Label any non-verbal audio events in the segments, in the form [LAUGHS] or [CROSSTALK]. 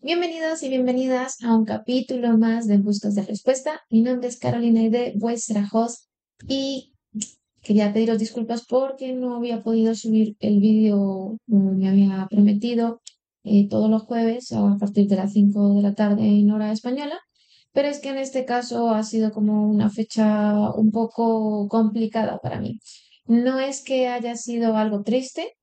Bienvenidos y bienvenidas a un capítulo más de Buscas de Respuesta. Mi nombre es Carolina Ide, vuestra host, y quería pediros disculpas porque no había podido subir el vídeo como me había prometido eh, todos los jueves a partir de las 5 de la tarde en hora española, pero es que en este caso ha sido como una fecha un poco complicada para mí. No es que haya sido algo triste,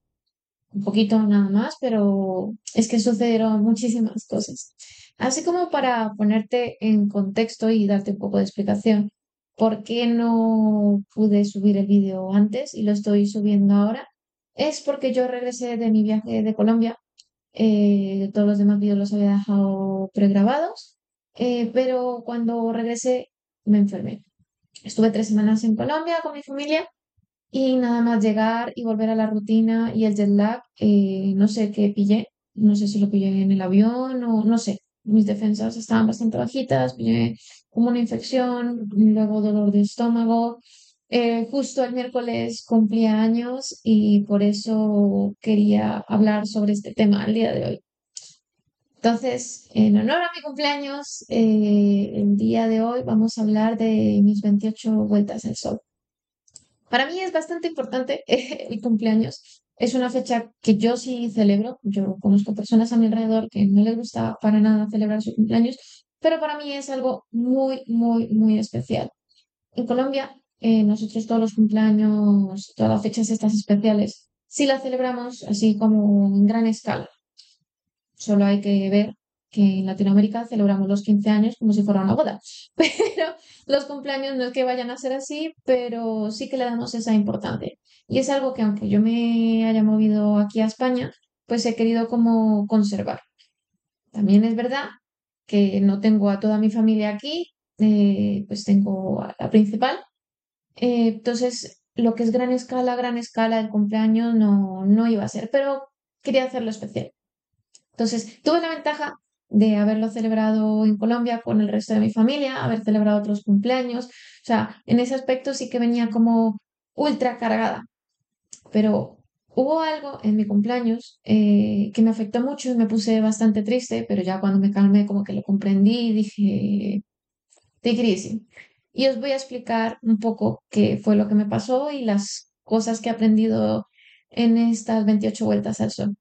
un poquito nada más, pero es que sucedieron muchísimas cosas. Así como para ponerte en contexto y darte un poco de explicación, ¿por qué no pude subir el vídeo antes y lo estoy subiendo ahora? Es porque yo regresé de mi viaje de Colombia, eh, todos los demás vídeos los había dejado pregrabados, eh, pero cuando regresé me enfermé. Estuve tres semanas en Colombia con mi familia y nada más llegar y volver a la rutina y el jet lag, eh, no sé qué pillé, no sé si lo pillé en el avión o no sé. Mis defensas estaban bastante bajitas, pillé como una infección, luego dolor de estómago. Eh, justo el miércoles cumplía años y por eso quería hablar sobre este tema el día de hoy. Entonces, en honor a mi cumpleaños, eh, el día de hoy vamos a hablar de mis 28 vueltas al sol. Para mí es bastante importante [LAUGHS] el cumpleaños. Es una fecha que yo sí celebro. Yo conozco personas a mi alrededor que no les gusta para nada celebrar su cumpleaños, pero para mí es algo muy, muy, muy especial. En Colombia, eh, nosotros todos los cumpleaños, todas las fechas estas especiales, sí las celebramos así como en gran escala. Solo hay que ver que en Latinoamérica celebramos los 15 años como si fuera una boda, [LAUGHS] pero los cumpleaños no es que vayan a ser así, pero sí que le damos esa importancia. Y es algo que aunque yo me haya movido aquí a España, pues he querido como conservar. También es verdad que no tengo a toda mi familia aquí, eh, pues tengo a la principal. Eh, entonces, lo que es gran escala, gran escala del cumpleaños no, no iba a ser, pero quería hacerlo especial. Entonces, tuve la ventaja de haberlo celebrado en Colombia con el resto de mi familia, haber celebrado otros cumpleaños. O sea, en ese aspecto sí que venía como ultra cargada. Pero hubo algo en mi cumpleaños eh, que me afectó mucho y me puse bastante triste, pero ya cuando me calmé como que lo comprendí y dije, de crisis. Y os voy a explicar un poco qué fue lo que me pasó y las cosas que he aprendido en estas 28 vueltas al sol.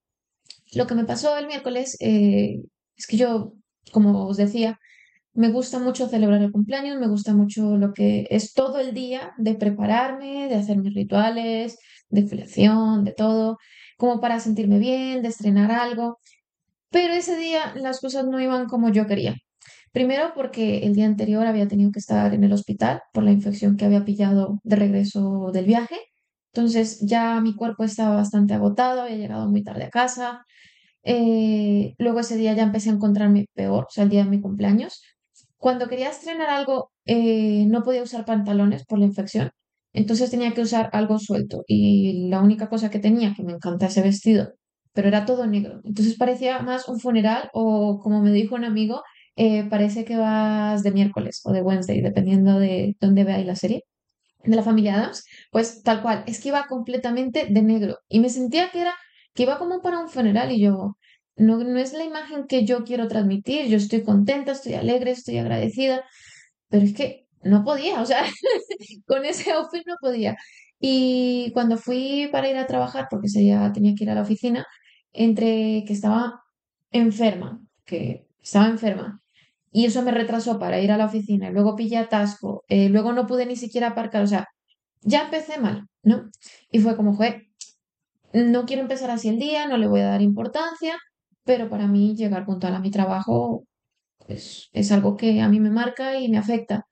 Lo que me pasó el miércoles eh, es que yo, como os decía, me gusta mucho celebrar el cumpleaños, me gusta mucho lo que es todo el día de prepararme, de hacer mis rituales, de filiación, de todo, como para sentirme bien, de estrenar algo. Pero ese día las cosas no iban como yo quería. Primero porque el día anterior había tenido que estar en el hospital por la infección que había pillado de regreso del viaje. Entonces ya mi cuerpo estaba bastante agotado, había llegado muy tarde a casa, eh, luego ese día ya empecé a encontrarme peor, o sea, el día de mi cumpleaños. Cuando quería estrenar algo, eh, no podía usar pantalones por la infección, entonces tenía que usar algo suelto. Y la única cosa que tenía, que me encanta ese vestido, pero era todo negro. Entonces parecía más un funeral o, como me dijo un amigo, eh, parece que vas de miércoles o de Wednesday, dependiendo de dónde veáis la serie de la familia Adams, pues tal cual, es que iba completamente de negro y me sentía que era que iba como para un funeral y yo, no, no es la imagen que yo quiero transmitir, yo estoy contenta, estoy alegre, estoy agradecida, pero es que no podía, o sea, [LAUGHS] con ese outfit no podía. Y cuando fui para ir a trabajar, porque ese día tenía que ir a la oficina, entre que estaba enferma, que estaba enferma, y eso me retrasó para ir a la oficina, luego pillé atasco, eh, luego no pude ni siquiera aparcar, o sea, ya empecé mal, ¿no? Y fue como, fue, no quiero empezar así el día, no le voy a dar importancia, pero para mí llegar puntual a mi trabajo pues, es algo que a mí me marca y me afecta.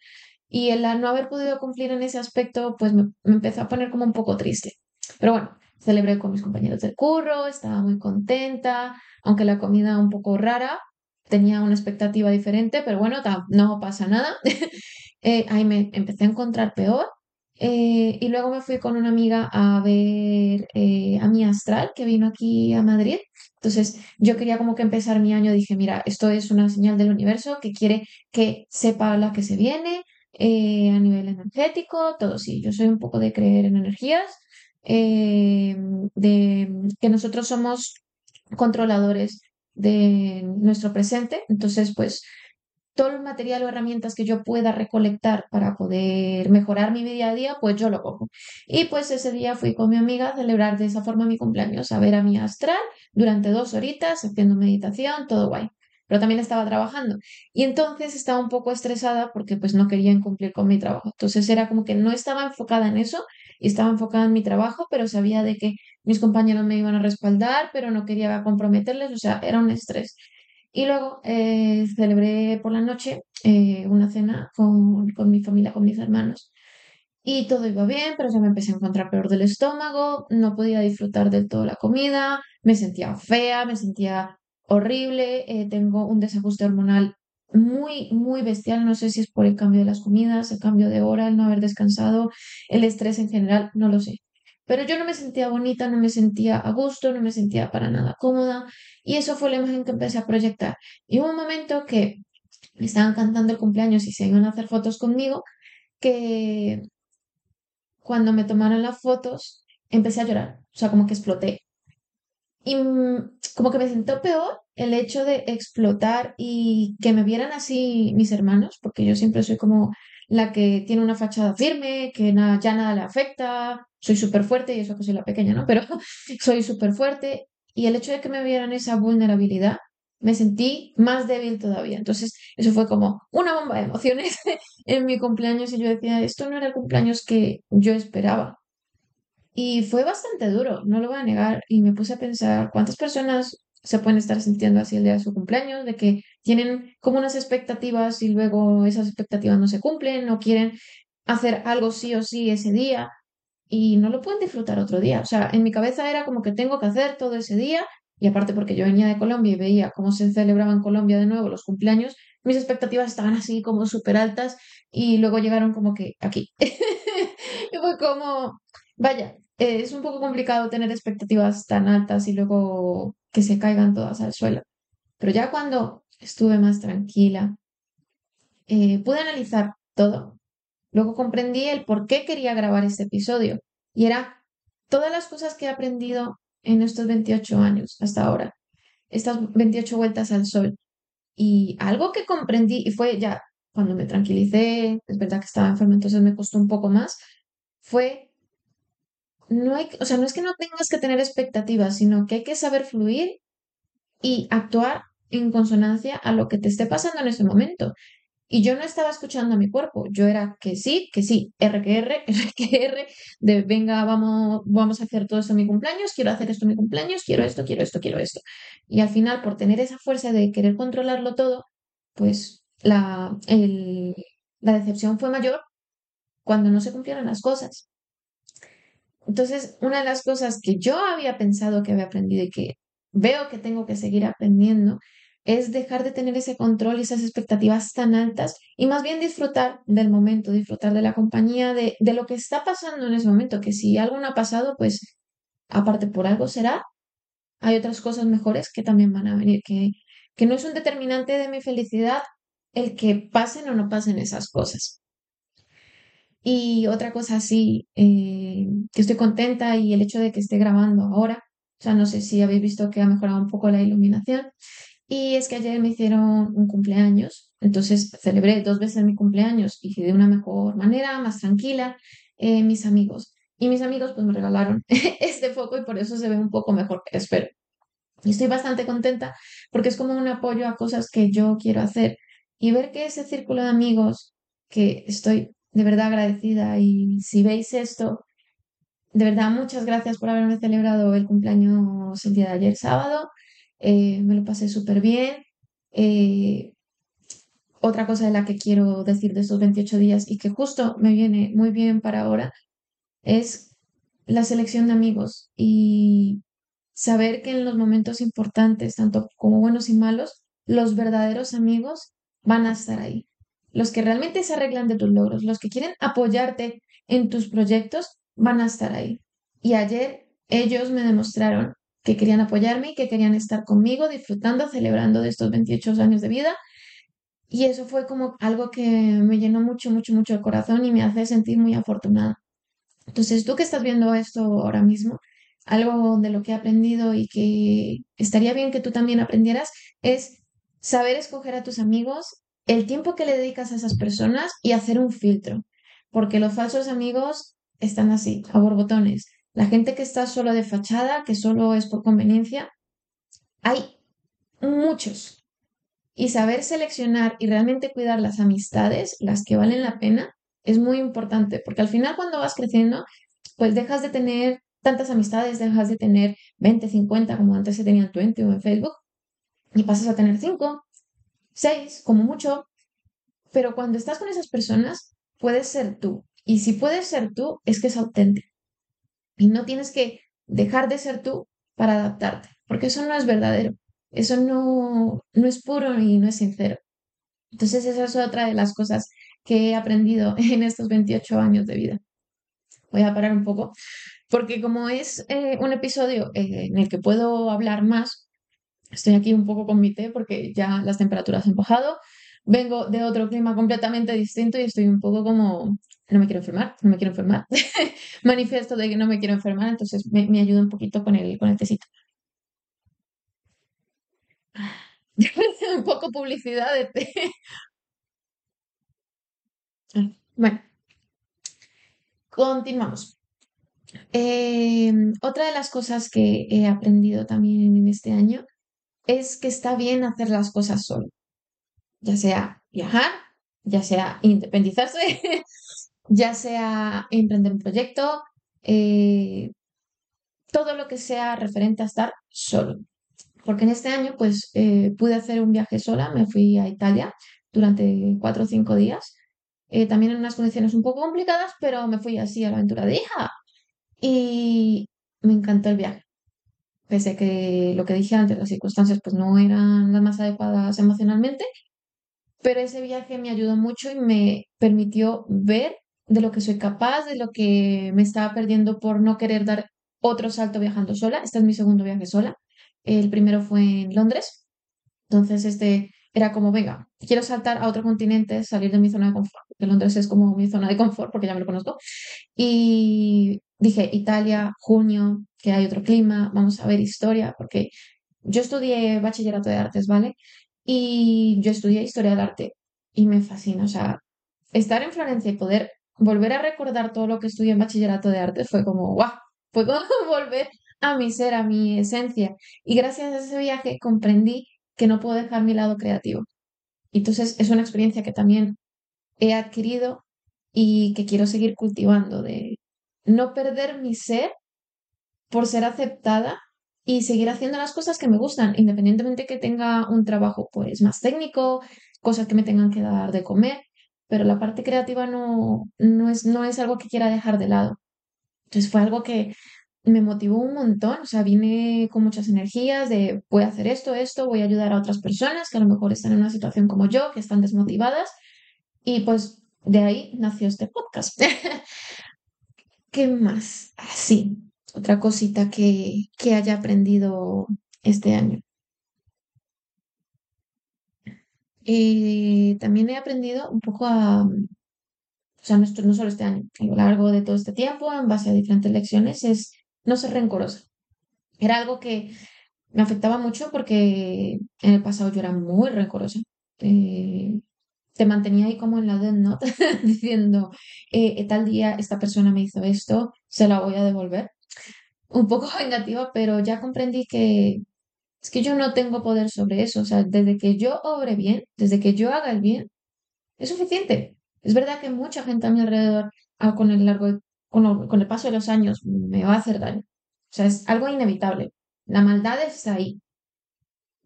Y el no haber podido cumplir en ese aspecto, pues me, empezó a poner como un poco triste. Pero bueno, celebré con mis compañeros del curro, estaba muy contenta, aunque la comida un poco rara, tenía una expectativa diferente, pero bueno, no pasa nada. [LAUGHS] Eh, ahí me empecé a encontrar peor eh, y luego me fui con una amiga a ver eh, a mi astral que vino aquí a Madrid. Entonces yo quería como que empezar mi año, dije, mira, esto es una señal del universo que quiere que sepa la que se viene eh, a nivel energético, todo sí. Yo soy un poco de creer en energías, de que nosotros somos controladores de nuestro presente. Entonces, pues todo el material o herramientas que yo pueda recolectar para poder mejorar mi día a día, pues yo lo cojo. Y pues ese día fui con mi amiga a celebrar de esa forma mi cumpleaños, a ver a mi astral durante dos horitas, haciendo meditación, todo guay. Pero también estaba trabajando. Y entonces estaba un poco estresada porque pues no quería cumplir con mi trabajo. Entonces era como que no estaba enfocada en eso y estaba enfocada en mi trabajo, pero sabía de que mis compañeros me iban a respaldar, pero no quería comprometerles, o sea, era un estrés. Y luego eh, celebré por la noche eh, una cena con, con mi familia, con mis hermanos. Y todo iba bien, pero ya me empecé a encontrar peor del estómago, no podía disfrutar del todo la comida, me sentía fea, me sentía horrible, eh, tengo un desajuste hormonal muy, muy bestial, no sé si es por el cambio de las comidas, el cambio de hora, el no haber descansado, el estrés en general, no lo sé. Pero yo no me sentía bonita, no me sentía a gusto, no me sentía para nada cómoda y eso fue la imagen que empecé a proyectar. Y hubo un momento que me estaban cantando el cumpleaños y se iban a hacer fotos conmigo, que cuando me tomaron las fotos empecé a llorar, o sea, como que exploté. Y mm, como que me sentó peor el hecho de explotar y que me vieran así mis hermanos, porque yo siempre soy como la que tiene una fachada firme, que ya nada le afecta, soy súper fuerte y eso que soy la pequeña, ¿no? Pero [LAUGHS] soy súper fuerte y el hecho de que me vieran esa vulnerabilidad, me sentí más débil todavía. Entonces, eso fue como una bomba de emociones [LAUGHS] en mi cumpleaños y yo decía, esto no era el cumpleaños que yo esperaba. Y fue bastante duro, no lo voy a negar, y me puse a pensar cuántas personas se pueden estar sintiendo así el día de su cumpleaños, de que tienen como unas expectativas y luego esas expectativas no se cumplen, o quieren hacer algo sí o sí ese día y no lo pueden disfrutar otro día. O sea, en mi cabeza era como que tengo que hacer todo ese día y aparte porque yo venía de Colombia y veía cómo se celebraba en Colombia de nuevo los cumpleaños, mis expectativas estaban así como súper altas y luego llegaron como que aquí. [LAUGHS] y fue como, vaya, es un poco complicado tener expectativas tan altas y luego que se caigan todas al suelo. Pero ya cuando estuve más tranquila, eh, pude analizar todo. Luego comprendí el por qué quería grabar este episodio y era todas las cosas que he aprendido en estos 28 años hasta ahora, estas 28 vueltas al sol. Y algo que comprendí, y fue ya cuando me tranquilicé, es verdad que estaba enferma, entonces me costó un poco más, fue, no hay, o sea, no es que no tengas que tener expectativas, sino que hay que saber fluir y actuar en consonancia a lo que te esté pasando en ese momento. Y yo no estaba escuchando a mi cuerpo, yo era que sí, que sí, R que R, [LAUGHS] R que R, de venga, vamos, vamos a hacer todo esto en mi cumpleaños, quiero hacer esto en mi cumpleaños, quiero esto, quiero esto, quiero esto. Y al final, por tener esa fuerza de querer controlarlo todo, pues la, la decepción fue mayor cuando no se cumplieron las cosas. Entonces, una de las cosas que yo había pensado que había aprendido y que veo que tengo que seguir aprendiendo es dejar de tener ese control y esas expectativas tan altas y más bien disfrutar del momento, disfrutar de la compañía, de, de lo que está pasando en ese momento, que si algo no ha pasado, pues aparte por algo será, hay otras cosas mejores que también van a venir, que, que no es un determinante de mi felicidad el que pasen o no pasen esas cosas. Y otra cosa sí, eh, que estoy contenta y el hecho de que esté grabando ahora, o sea, no sé si habéis visto que ha mejorado un poco la iluminación y es que ayer me hicieron un cumpleaños, entonces celebré dos veces mi cumpleaños y de una mejor manera, más tranquila, eh, mis amigos. Y mis amigos pues me regalaron [LAUGHS] este foco y por eso se ve un poco mejor, espero. Y estoy bastante contenta porque es como un apoyo a cosas que yo quiero hacer y ver que ese círculo de amigos que estoy de verdad agradecida y si veis esto, de verdad muchas gracias por haberme celebrado el cumpleaños el día de ayer sábado eh, me lo pasé súper bien. Eh, otra cosa de la que quiero decir de estos 28 días y que justo me viene muy bien para ahora es la selección de amigos y saber que en los momentos importantes, tanto como buenos y malos, los verdaderos amigos van a estar ahí. Los que realmente se arreglan de tus logros, los que quieren apoyarte en tus proyectos, van a estar ahí. Y ayer ellos me demostraron que querían apoyarme y que querían estar conmigo, disfrutando, celebrando de estos 28 años de vida. Y eso fue como algo que me llenó mucho, mucho, mucho el corazón y me hace sentir muy afortunada. Entonces, tú que estás viendo esto ahora mismo, algo de lo que he aprendido y que estaría bien que tú también aprendieras es saber escoger a tus amigos, el tiempo que le dedicas a esas personas y hacer un filtro, porque los falsos amigos están así, a borbotones. La gente que está solo de fachada, que solo es por conveniencia, hay muchos. Y saber seleccionar y realmente cuidar las amistades, las que valen la pena, es muy importante, porque al final cuando vas creciendo, pues dejas de tener tantas amistades, dejas de tener 20, 50, como antes se tenían 20 o en Facebook, y pasas a tener 5, 6, como mucho. Pero cuando estás con esas personas, puedes ser tú. Y si puedes ser tú, es que es auténtico. Y no tienes que dejar de ser tú para adaptarte, porque eso no es verdadero. Eso no, no es puro y no es sincero. Entonces esa es otra de las cosas que he aprendido [LAUGHS] en estos 28 años de vida. Voy a parar un poco, porque como es eh, un episodio eh, en el que puedo hablar más, estoy aquí un poco con mi té porque ya las temperaturas han bajado, vengo de otro clima completamente distinto y estoy un poco como, no me quiero enfermar, no me quiero enfermar, [LAUGHS] manifiesto de que no me quiero enfermar, entonces me, ayuda un poquito con el, con el tecito. [LAUGHS] un poco publicidad de té. [LAUGHS] Bueno, continuamos. Em, otra de las cosas que he aprendido también en este año es que está bien hacer las cosas solo, ya sea viajar, ya sea independizarse, [LAUGHS] ya sea emprender un proyecto, eh, todo lo que sea referente a estar solo. Porque en este año, pues, eh, pude hacer un viaje sola, me fui a Italia durante cuatro o cinco días, eh, también en unas condiciones un poco complicadas, pero me fui así a la aventura de hija y me encantó el viaje. Pese a que lo que dije antes, las circunstancias pues no eran las más adecuadas emocionalmente, pero ese viaje me ayudó mucho y me permitió ver de lo que soy capaz, de lo que me estaba perdiendo por no querer dar otro salto viajando sola. Este es mi segundo viaje sola. El primero fue en Londres. Entonces, este era como, venga, quiero saltar a otro continente, salir de mi zona de confort, porque Londres es como mi zona de confort, porque ya me lo conozco. Y dije, Italia, junio, que hay otro clima, vamos a ver historia, porque yo estudié bachillerato de artes, ¿vale? Y yo estudié historia del arte y me fascina, o sea, estar en Florencia y poder volver a recordar todo lo que estudié en bachillerato de artes fue como, guau, fue como [LAUGHS] volver a mi ser, a mi esencia. Y gracias a ese viaje comprendí que no puedo dejar mi lado creativo. Entonces es una experiencia que también he adquirido y que quiero seguir cultivando, de no perder mi ser por ser aceptada y seguir haciendo las cosas que me gustan, independientemente que tenga un trabajo pues más técnico, cosas que me tengan que dar de comer, pero la parte creativa no, no, es, no es algo que quiera dejar de lado. Entonces fue algo que me motivó un montón, o sea, vine con muchas energías de voy a hacer esto, esto, voy a ayudar a otras personas que a lo mejor están en una situación como yo, que están desmotivadas, y pues de ahí nació este podcast. [LAUGHS] ¿Qué más? Así, ah, otra cosita que, que haya aprendido este año. Eh, también he aprendido un poco a, o sea, no, no solo este año, a lo largo de todo este tiempo, en base a diferentes lecciones, es no ser rencorosa. Era algo que me afectaba mucho porque en el pasado yo era muy rencorosa. Eh, te mantenía ahí como en la dead note [LAUGHS] diciendo, eh, tal día esta persona me hizo esto, se la voy a devolver. Un poco [LAUGHS] vengativa, pero ya comprendí que es que yo no tengo poder sobre eso. O sea, desde que yo obre bien, desde que yo haga el bien, es suficiente. Es verdad que mucha gente a mi alrededor, ah, con el largo, con, con el paso de los años, me va a hacer daño. O sea, es algo inevitable. La maldad está ahí.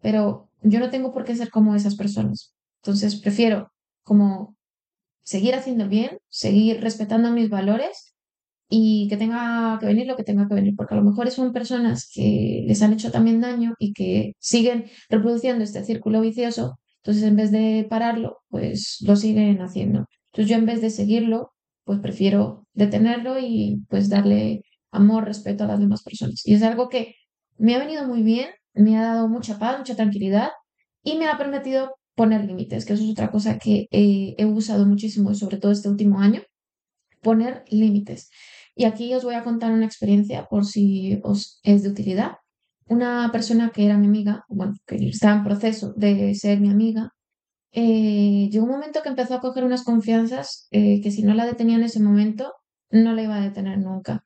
Pero yo no tengo por qué ser como esas personas. Entonces prefiero como seguir haciendo bien, seguir respetando mis valores y que tenga que venir lo que tenga que venir, porque a lo mejor son personas que les han hecho también daño y que siguen reproduciendo este círculo vicioso, entonces en vez de pararlo, pues lo siguen haciendo. Entonces yo en vez de seguirlo, pues prefiero detenerlo y pues darle amor, respeto a las demás personas. Y es algo que me ha venido muy bien, me ha dado mucha paz, mucha tranquilidad y me ha permitido poner límites, que eso es otra cosa que he usado muchísimo, sobre todo este último año, poner límites. Y aquí os voy a contar una experiencia por si os es de utilidad. Una persona que era mi amiga, bueno, que estaba en proceso de ser mi amiga, eh, llegó un momento que empezó a coger unas confianzas eh, que si no la detenía en ese momento, no la iba a detener nunca.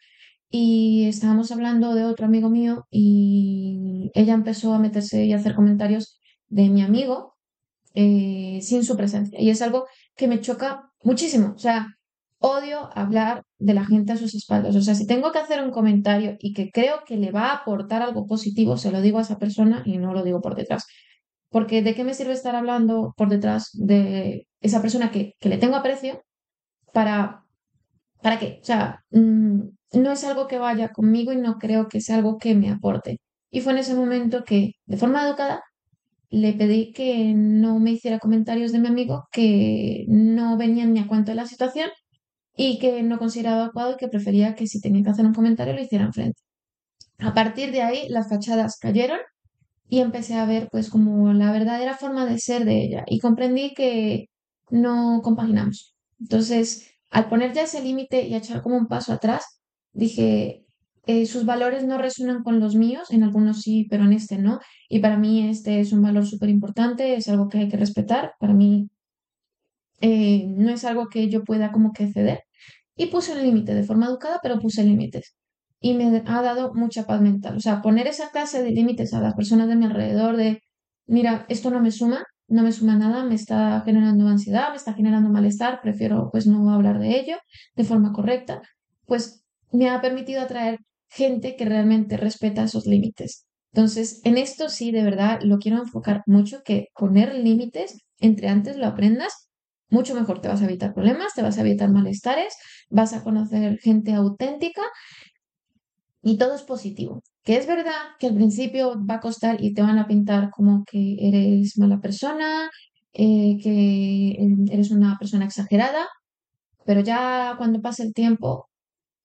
Y estábamos hablando de otro amigo mío y ella empezó a meterse y a hacer comentarios de mi amigo eh, sin su presencia. Y es algo que me choca muchísimo. O sea, odio hablar de la gente a sus espaldas. O sea, si tengo que hacer un comentario y que creo que le va a aportar algo positivo, se lo digo a esa persona y no lo digo por detrás. Porque ¿de qué me sirve estar hablando por detrás de esa persona que, que le tengo aprecio para, para qué? O sea, mm, no es algo que vaya conmigo y no creo que sea algo que me aporte. Y fue en ese momento que, de forma educada, le pedí que no me hiciera comentarios de mi amigo que no venían ni a cuento de la situación y que no consideraba adecuado y que prefería que si tenía que hacer un comentario lo hiciera frente. A partir de ahí las fachadas cayeron y empecé a ver pues como la verdadera forma de ser de ella y comprendí que no compaginamos. Entonces, al poner ya ese límite y echar como un paso atrás, dije, eh, sus valores no resuenan con los míos, en algunos sí, pero en este no. Y para mí este es un valor súper importante, es algo que hay que respetar. Para mí eh, no es algo que yo pueda como que ceder. Y puse un límite de forma educada, pero puse límites. Y me ha dado mucha paz mental. O sea, poner esa clase de límites a las personas de mi alrededor de, mira, esto no me suma, no me suma nada, me está generando ansiedad, me está generando malestar, prefiero pues no hablar de ello de forma correcta, pues me ha permitido atraer gente que realmente respeta esos límites. Entonces, en esto sí, de verdad, lo quiero enfocar mucho, que poner límites, entre antes lo aprendas, mucho mejor te vas a evitar problemas, te vas a evitar malestares, vas a conocer gente auténtica y todo es positivo. Que es verdad que al principio va a costar y te van a pintar como que eres mala persona, eh, que eres una persona exagerada, pero ya cuando pase el tiempo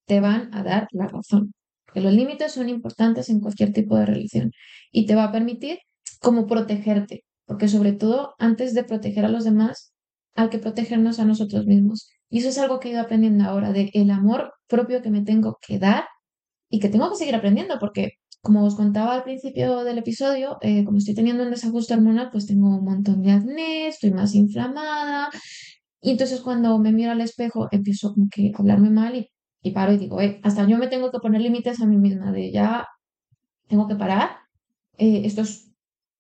te van a dar la razón que los límites son importantes en cualquier tipo de relación y te va a permitir como protegerte, porque sobre todo antes de proteger a los demás, hay que protegernos a nosotros mismos. Y eso es algo que he ido aprendiendo ahora, de el amor propio que me tengo que dar y que tengo que seguir aprendiendo, porque como os contaba al principio del episodio, eh, como estoy teniendo un desajuste hormonal, pues tengo un montón de acné, estoy más inflamada. Y entonces cuando me miro al espejo empiezo como que a hablarme mal y y paro y digo, eh, hasta yo me tengo que poner límites a mí misma, de ya tengo que parar, eh, esto es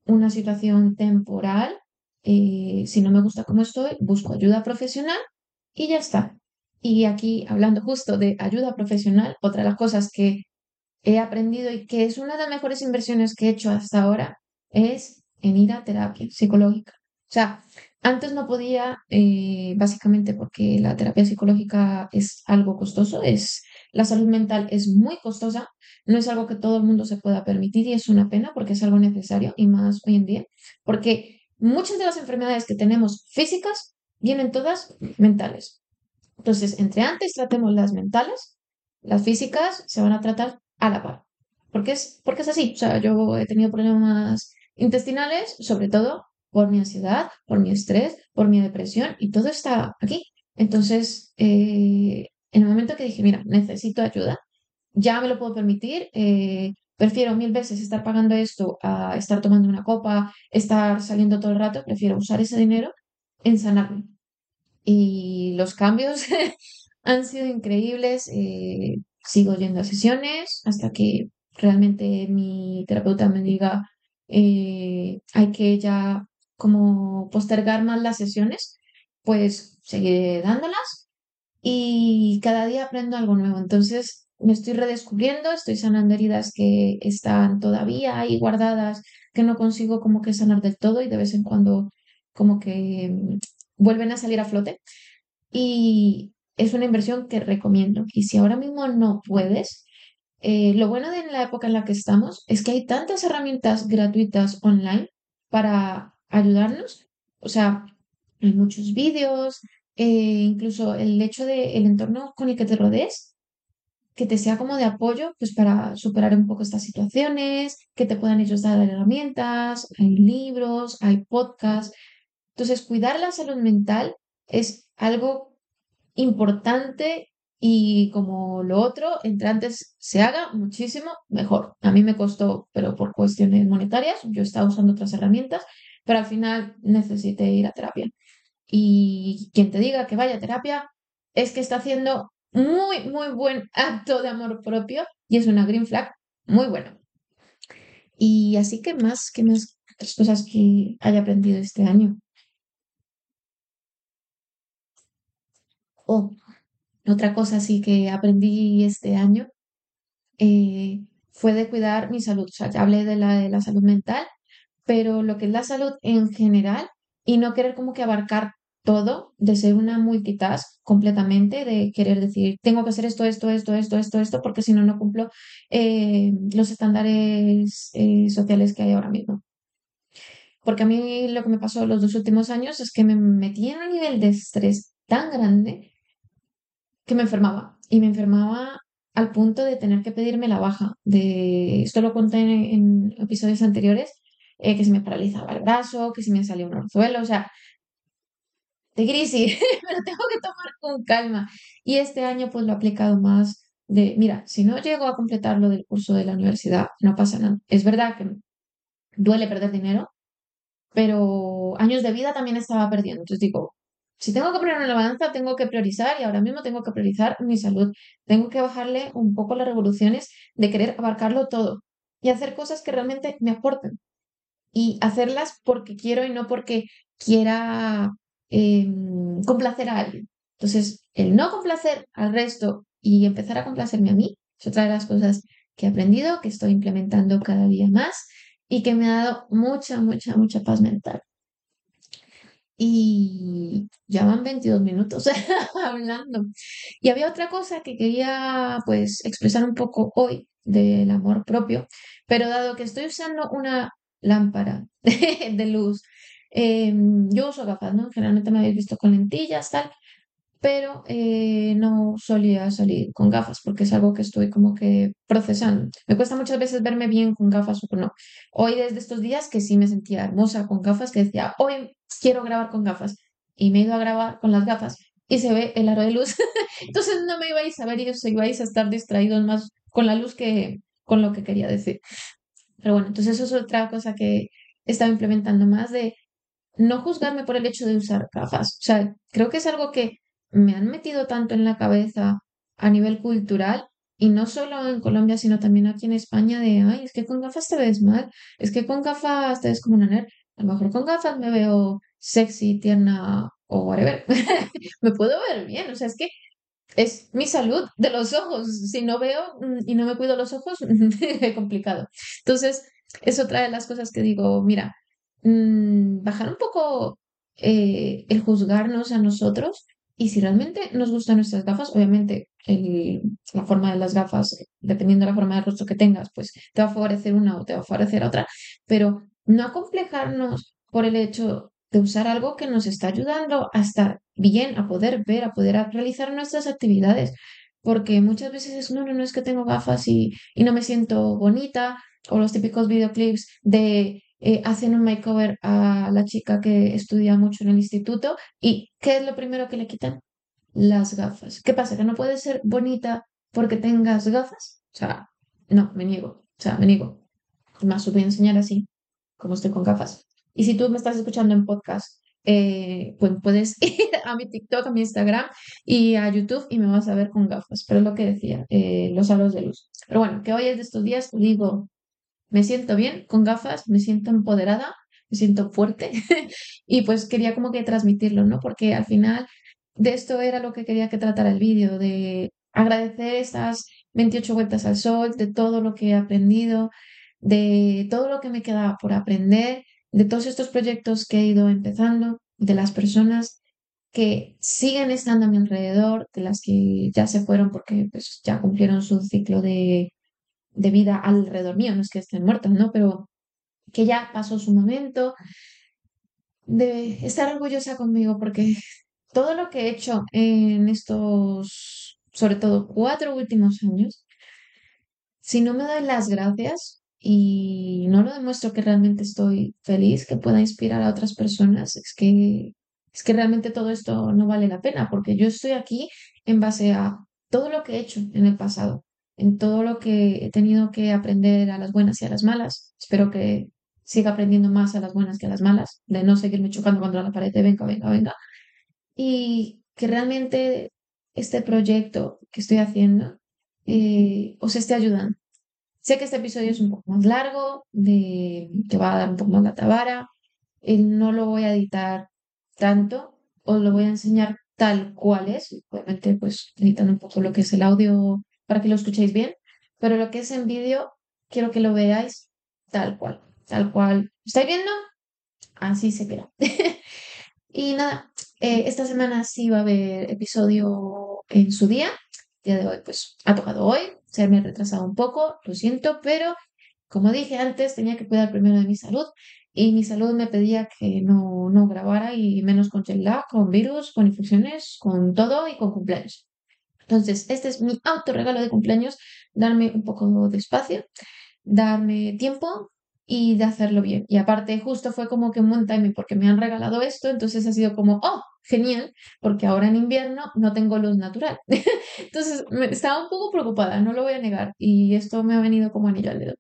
una situación temporal, eh, si no me gusta cómo estoy, busco ayuda profesional y ya está. Y aquí, hablando justo de ayuda profesional, otra de las cosas que he aprendido y que es una de las mejores inversiones que he hecho hasta ahora es en ir a terapia psicológica. O sea, antes no podía, eh, básicamente porque la terapia psicológica es algo costoso, es, la salud mental es muy costosa, no es algo que todo el mundo se pueda permitir y es una pena porque es algo necesario y más hoy en día, porque muchas de las enfermedades que tenemos físicas vienen todas mentales. Entonces, entre antes tratemos las mentales, las físicas se van a tratar a la par. Porque es, porque es así. O sea, yo he tenido problemas intestinales, sobre todo por mi ansiedad, por mi estrés, por mi depresión y todo está aquí. Entonces, eh, en el momento que dije, mira, necesito ayuda, ya me lo puedo permitir, eh, prefiero mil veces estar pagando esto a estar tomando una copa, estar saliendo todo el rato, prefiero usar ese dinero en sanarme. Y los cambios [LAUGHS] han sido increíbles. Eh, sigo yendo a sesiones hasta que realmente mi terapeuta me diga hay que ya como postergar más las sesiones, pues seguiré dándolas y cada día aprendo algo nuevo. Entonces me estoy redescubriendo, estoy sanando heridas que están todavía ahí guardadas, que no consigo como que sanar del todo y de vez en cuando como que mm, vuelven a salir a flote. Y es una inversión que recomiendo. Y si ahora mismo no puedes, eh, lo bueno de la época en la que estamos es que hay tantas herramientas gratuitas online para ayudarnos. O sea, hay muchos vídeos, eh, incluso el hecho de el entorno con el que te rodees, que te sea como de apoyo, pues para superar un poco estas situaciones, que te puedan ellos dar herramientas, hay libros, hay podcasts. Entonces, cuidar la salud mental es algo importante y como lo otro, entre antes se haga, muchísimo mejor. A mí me costó, pero por cuestiones monetarias, yo estaba usando otras herramientas, pero al final necesité ir a terapia. Y quien te diga que vaya a terapia es que está haciendo muy, muy buen acto de amor propio y es una green flag muy buena. Y así que más, que más cosas que haya aprendido este año. Oh, otra cosa sí que aprendí este año eh, fue de cuidar mi salud. O sea, ya hablé de la, de la salud mental, pero lo que es la salud en general y no querer como que abarcar todo, de ser una multitask completamente, de querer decir, tengo que hacer esto, esto, esto, esto, esto, esto, porque si no, no cumplo eh, los estándares eh, sociales que hay ahora mismo. Porque a mí lo que me pasó los dos últimos años es que me metí en un nivel de estrés tan grande que me enfermaba. Y me enfermaba al punto de tener que pedirme la baja. De, esto lo conté en, episodios anteriores, eh, que se me paralizaba el brazo, que se me salía un orzuelo, o sea, de crisis, [LAUGHS] pero tengo que tomar con calma. Y este año pues lo he aplicado más de, mira, si no llego a completar lo del curso de la universidad, no pasa nada. Es verdad que duele perder dinero, pero años de vida también estaba perdiendo. Entonces digo, si tengo que poner una balanza, tengo que priorizar y ahora mismo tengo que priorizar mi salud. Tengo que bajarle un poco las revoluciones de querer abarcarlo todo y hacer cosas que realmente me aporten. Y hacerlas porque quiero y no porque quiera em, complacer a alguien. Entonces, el no complacer al resto y empezar a complacerme a mí es otra de las cosas que he aprendido, que estoy implementando cada día más y que me ha dado mucha, mucha, mucha paz mental. Y ya van 22 minutos [LAUGHS] hablando. Y había otra cosa que quería pues expresar un poco hoy del amor propio, pero dado que estoy usando una lámpara [LAUGHS] de luz, em, yo uso gafas, ¿no? Generalmente me habéis visto con lentillas, tal, pero eh, no solía salir con gafas porque es algo que estoy como que procesando. Me cuesta muchas veces verme bien con gafas o no. Hoy desde estos días que sí me sentía hermosa con gafas, que decía, hoy quiero grabar con gafas. Y me he ido a grabar con las gafas y se ve el aro de luz. [LAUGHS] entonces no me ibais a ver y os ibais a estar distraídos más con la luz que con lo que quería decir. Pero bueno, entonces eso es otra cosa que he estado implementando más de no juzgarme por el hecho de usar gafas. O sea, creo que es algo que me han metido tanto en la cabeza a nivel cultural y no solo en Colombia, sino también aquí en España de, ay, es que con gafas te ves mal, es que con gafas te ves como una nerd. A lo mejor con gafas me veo sexy, tierna o whatever. [LAUGHS] me puedo ver bien, o sea, es que es mi salud de los ojos. Si no veo mm, y no me cuido los ojos, [LAUGHS] es complicado. Entonces, es otra de las cosas que digo, mira, mm, bajar un poco eh, el juzgarnos a nosotros y si realmente nos gustan nuestras gafas, obviamente la forma de las gafas, dependiendo de la forma de rostro que tengas, pues te va a favorecer una o te va a favorecer otra, pero no acomplejarnos por el hecho de usar algo que nos está ayudando a estar bien, a poder ver, a poder realizar nuestras actividades, porque muchas veces es, no, no, no es que tengo gafas y, y no me siento bonita, o los típicos videoclips de eh, hacen un makeover a la chica que estudia mucho en el instituto y ¿qué es lo primero que le quitan? Las gafas. ¿Qué pasa? ¿Que no puedes ser bonita porque tengas gafas? O sea, no, me niego. O sea, me niego. Más os voy a enseñar así, como estoy con gafas. Y si tú me estás escuchando en podcast, eh, pues puedes [LAUGHS] ir a mi TikTok, a mi Instagram y a YouTube y me vas a ver con gafas. Pero es lo que decía, eh, los aros de luz. Pero bueno, que hoy es de estos días, te digo, me siento bien con gafas, me siento empoderada, me siento fuerte [LAUGHS] y pues quería como que transmitirlo, ¿no? Porque al final de esto era lo que quería que tratara el vídeo, de agradecer estas 28 vueltas al sol, de todo lo que he aprendido, de todo lo que me queda por aprender, de todos estos proyectos que he ido empezando, de las personas que siguen estando a mi alrededor, de las que ya se fueron porque pues, ya cumplieron su ciclo de, de vida alrededor mío, no es que estén muertos, ¿no? Pero que ya pasó su momento, de estar orgullosa conmigo porque todo lo que he hecho en estos, sobre todo cuatro últimos años, si no me doy las gracias y no lo demuestro que realmente estoy feliz, que pueda inspirar a otras personas, es que, es que realmente todo esto no vale la pena, porque yo estoy aquí en base a todo lo que he hecho en el pasado, en todo lo que he tenido que aprender a las buenas y a las malas. Espero que siga aprendiendo más a las buenas que a las malas, de no seguirme chocando contra la pared de venga, venga, venga. Y que realmente este proyecto que estoy haciendo eh, os esté ayudando. Sé que este episodio es un poco más largo, de, que va a dar un poco más la tabara. Eh, no lo voy a editar tanto, os lo voy a enseñar tal cual es, obviamente pues editando un poco lo que es el audio para que lo escuchéis bien, pero lo que es en vídeo quiero que lo veáis tal cual, tal cual. ¿Estáis viendo? Así se queda. [LAUGHS] y nada, eh, esta semana sí va a haber episodio en su día. El día de hoy pues ha tocado hoy, se me ha retrasado un poco, lo siento, pero como dije antes, tenía que cuidar primero de mi salud y mi salud me pedía que no, no grabara y menos con jet lag, con virus, con infecciones, con todo y con cumpleaños. Entonces, este es mi autorregalo de cumpleaños, darme un poco de espacio, darme tiempo y de hacerlo bien. Y aparte, justo fue como que un timing porque me han regalado esto, entonces ha sido como, oh, genial, porque ahora en invierno no tengo luz natural. [LAUGHS] entonces, estaba un poco preocupada, no lo voy a negar, y esto me ha venido como anillo al dedo.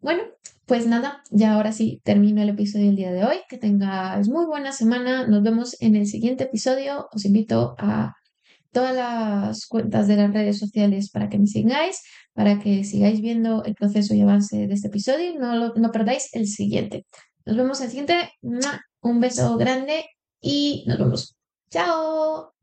Bueno, pues nada, ya ahora sí termino el episodio del día de hoy. Que tengas muy buena semana. Nos vemos en el siguiente episodio. Os invito a todas las cuentas de las redes sociales para que me sigáis, para que sigáis viendo el proceso y avance de este episodio y no, no perdáis el siguiente. Nos vemos en el siguiente. Un beso grande y nos vemos. Chao.